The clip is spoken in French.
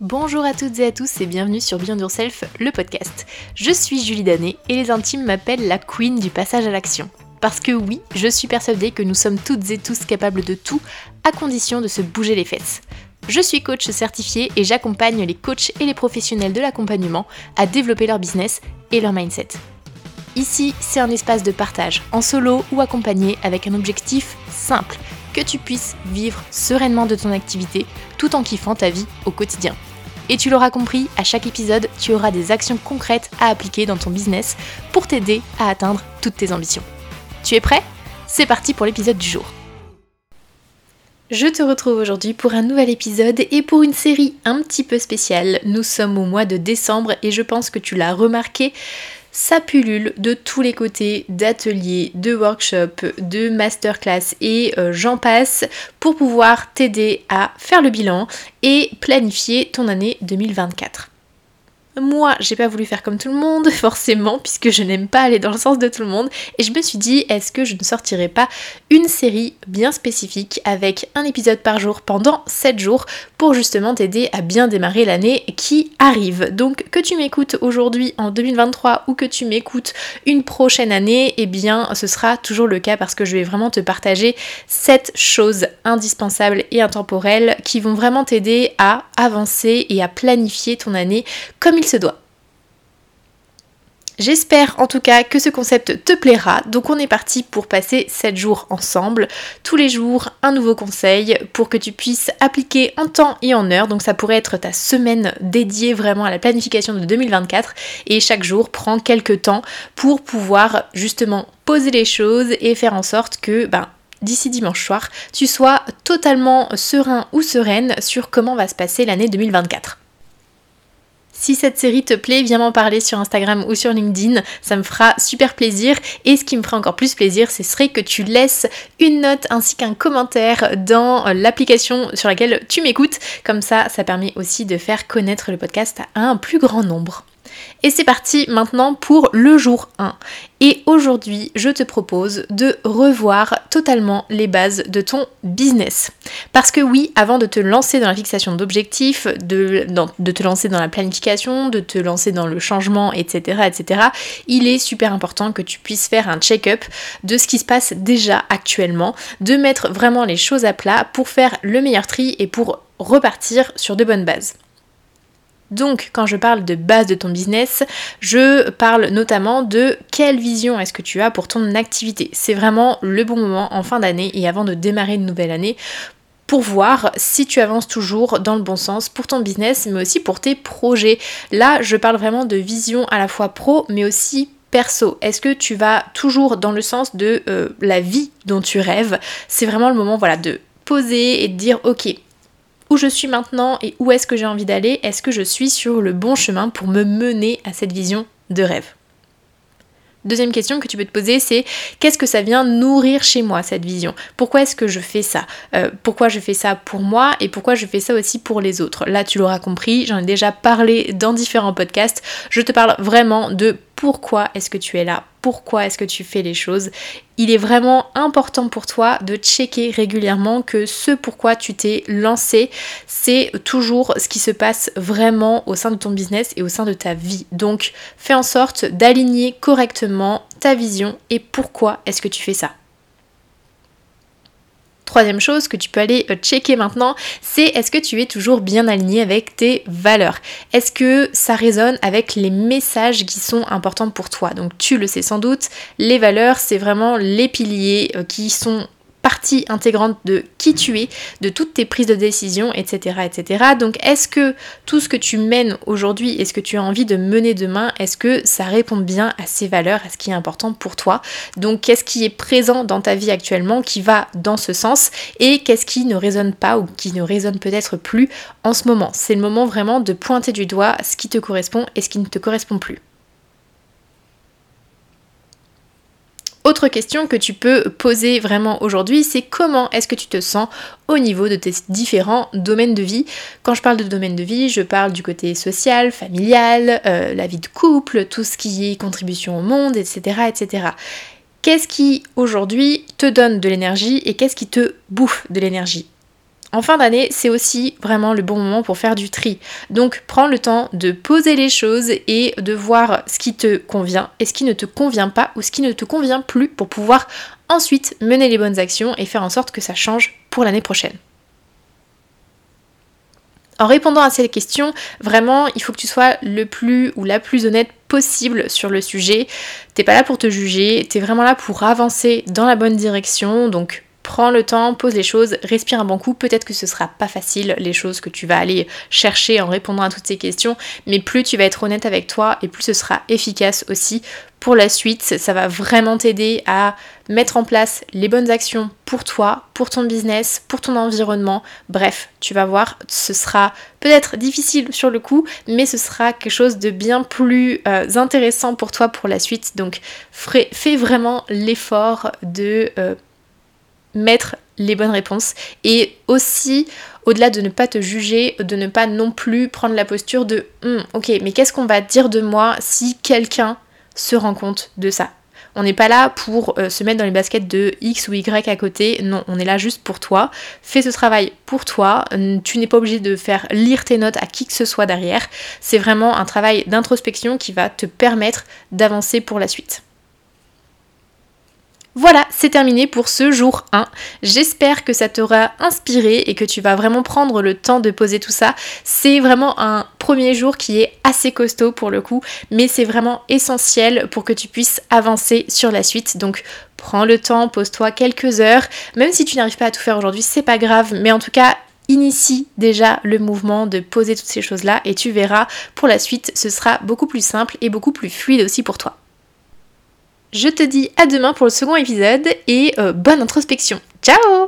Bonjour à toutes et à tous et bienvenue sur Beyond Yourself, le podcast. Je suis Julie Danet et les intimes m'appellent la queen du passage à l'action. Parce que oui, je suis persuadée que nous sommes toutes et tous capables de tout, à condition de se bouger les fesses. Je suis coach certifié et j'accompagne les coachs et les professionnels de l'accompagnement à développer leur business et leur mindset. Ici, c'est un espace de partage, en solo ou accompagné avec un objectif simple, que tu puisses vivre sereinement de ton activité tout en kiffant ta vie au quotidien. Et tu l'auras compris, à chaque épisode, tu auras des actions concrètes à appliquer dans ton business pour t'aider à atteindre toutes tes ambitions. Tu es prêt? C'est parti pour l'épisode du jour. Je te retrouve aujourd'hui pour un nouvel épisode et pour une série un petit peu spéciale. Nous sommes au mois de décembre et je pense que tu l'as remarqué, ça pullule de tous les côtés d'ateliers, de workshops, de masterclass et euh, j'en passe pour pouvoir t'aider à faire le bilan et planifier ton année 2024. Moi, j'ai pas voulu faire comme tout le monde, forcément, puisque je n'aime pas aller dans le sens de tout le monde. Et je me suis dit, est-ce que je ne sortirais pas une série bien spécifique avec un épisode par jour pendant 7 jours pour justement t'aider à bien démarrer l'année qui arrive. Donc que tu m'écoutes aujourd'hui en 2023 ou que tu m'écoutes une prochaine année, eh bien ce sera toujours le cas parce que je vais vraiment te partager 7 choses indispensables et intemporelles qui vont vraiment t'aider à avancer et à planifier ton année comme il doit. J'espère en tout cas que ce concept te plaira. Donc on est parti pour passer 7 jours ensemble. Tous les jours, un nouveau conseil pour que tu puisses appliquer en temps et en heure. Donc ça pourrait être ta semaine dédiée vraiment à la planification de 2024. Et chaque jour, prends quelques temps pour pouvoir justement poser les choses et faire en sorte que ben, d'ici dimanche soir, tu sois totalement serein ou sereine sur comment va se passer l'année 2024. Si cette série te plaît, viens m'en parler sur Instagram ou sur LinkedIn, ça me fera super plaisir. Et ce qui me fera encore plus plaisir, ce serait que tu laisses une note ainsi qu'un commentaire dans l'application sur laquelle tu m'écoutes. Comme ça, ça permet aussi de faire connaître le podcast à un plus grand nombre. Et c'est parti maintenant pour le jour 1. Et aujourd'hui, je te propose de revoir totalement les bases de ton business. Parce que oui, avant de te lancer dans la fixation d'objectifs, de, de, te lancer dans la planification, de te lancer dans le changement, etc., etc., il est super important que tu puisses faire un check-up de ce qui se passe déjà actuellement, de mettre vraiment les choses à plat pour faire le meilleur tri et pour repartir sur de bonnes bases. Donc quand je parle de base de ton business, je parle notamment de quelle vision est-ce que tu as pour ton activité. C'est vraiment le bon moment en fin d'année et avant de démarrer une nouvelle année pour voir si tu avances toujours dans le bon sens pour ton business, mais aussi pour tes projets. Là, je parle vraiment de vision à la fois pro, mais aussi perso Est-ce que tu vas toujours dans le sens de euh, la vie dont tu rêves? C'est vraiment le moment voilà, de poser et de dire ok, où je suis maintenant et où est-ce que j'ai envie d'aller, est-ce que je suis sur le bon chemin pour me mener à cette vision de rêve? Deuxième question que tu peux te poser, c'est qu'est-ce que ça vient nourrir chez moi, cette vision? Pourquoi est-ce que je fais ça? Euh, Pourquoi je fais ça pour moi et pourquoi je fais ça aussi pour les autres? Là, tu l'auras compris, j'en ai déjà parlé dans différents podcasts. Je te parle vraiment de pourquoi est-ce que tu es là, pourquoi est-ce que tu fais les choses? Il est vraiment important pour toi de checker régulièrement que ce pourquoi tu t'es lancé, c'est toujours ce qui se passe vraiment au sein de ton business et au sein de ta vie. Donc fais en sorte d'aligner correctement ta vision et pourquoi est-ce que tu fais ça. Troisième chose que tu peux aller euh, checker maintenant, c'est est-ce que tu es toujours bien aligné avec tes valeurs? Est-ce que ça résonne avec les messages qui sont importants pour toi? Donc tu le sais sans doute, les valeurs, c'est vraiment les piliers euh, qui sont partie intégrante de qui tu es, de toutes tes prises de décision, etc. etc. Donc est-ce que tout ce que tu mènes aujourd'hui est ce que tu as envie de mener demain, est-ce que ça répond bien à ces valeurs, à ce qui est important pour toi? Donc qu'est-ce qui est présent dans ta vie actuellement qui va dans ce sens? Et qu'est-ce qui ne résonne pas ou qui ne résonne peut-être plus en ce moment? C'est le moment vraiment de pointer du doigt ce qui te correspond et ce qui ne te correspond plus. Autre question que tu peux poser vraiment aujourd'hui, c'est comment est-ce que tu te sens au niveau de tes différents domaines de vie? Quand je parle de domaine de vie, je parle du côté social, familial, euh, la vie de couple, tout ce qui est contribution au monde, etc. etc. Qu'est-ce qui aujourd'hui te donne de l'énergie et qu'est-ce qui te bouffe de l'énergie? En fin d'année, c'est aussi vraiment le bon moment pour faire du tri. Donc prends le temps de poser les choses et de voir ce qui te convient et ce qui ne te convient pas ou ce qui ne te convient plus pour pouvoir ensuite mener les bonnes actions et faire en sorte que ça change pour l'année prochaine. En répondant à cette question, vraiment, il faut que tu sois le plus ou la plus honnête possible sur le sujet. T'es pas là pour te juger, t'es vraiment là pour avancer dans la bonne direction. Donc prends le temps, pose les choses, respire un bon coup. Peut-être que ce sera pas facile les choses que tu vas aller chercher en répondant à toutes ces questions, mais plus tu vas être honnête avec toi et plus ce sera efficace aussi pour la suite. Ça va vraiment t'aider à mettre en place les bonnes actions pour toi, pour ton business, pour ton environnement. Bref, tu vas voir, ce sera peut-être difficile sur le coup, mais ce sera quelque chose de bien plus euh, intéressant pour toi pour la suite. Donc fais vraiment l'effort de... Euh, mettre les bonnes réponses et aussi au-delà de ne pas te juger, de ne pas non plus prendre la posture de hum, ok mais qu'est-ce qu'on va dire de moi si quelqu'un se rend compte de ça? On n'est pas là pour euh, se mettre dans les baskets de X ou Y à côté, non, on est là juste pour toi. Fais ce travail pour toi, tu n'es pas obligé de faire lire tes notes à qui que ce soit derrière. C'est vraiment un travail d'introspection qui va te permettre d'avancer pour la suite. Voilà, c'est terminé pour ce jour 1. J'espère que ça t'aura inspiré et que tu vas vraiment prendre le temps de poser tout ça. C'est vraiment un premier jour qui est assez costaud pour le coup, mais c'est vraiment essentiel pour que tu puisses avancer sur la suite. Donc prends le temps, pose-toi quelques heures. Même si tu n'arrives pas à tout faire aujourd'hui, c'est pas grave, mais en tout cas, initie déjà le mouvement de poser toutes ces choses-là et tu verras pour la suite, ce sera beaucoup plus simple et beaucoup plus fluide aussi pour toi. Je te dis à demain pour le second épisode et euh, bonne introspection. Ciao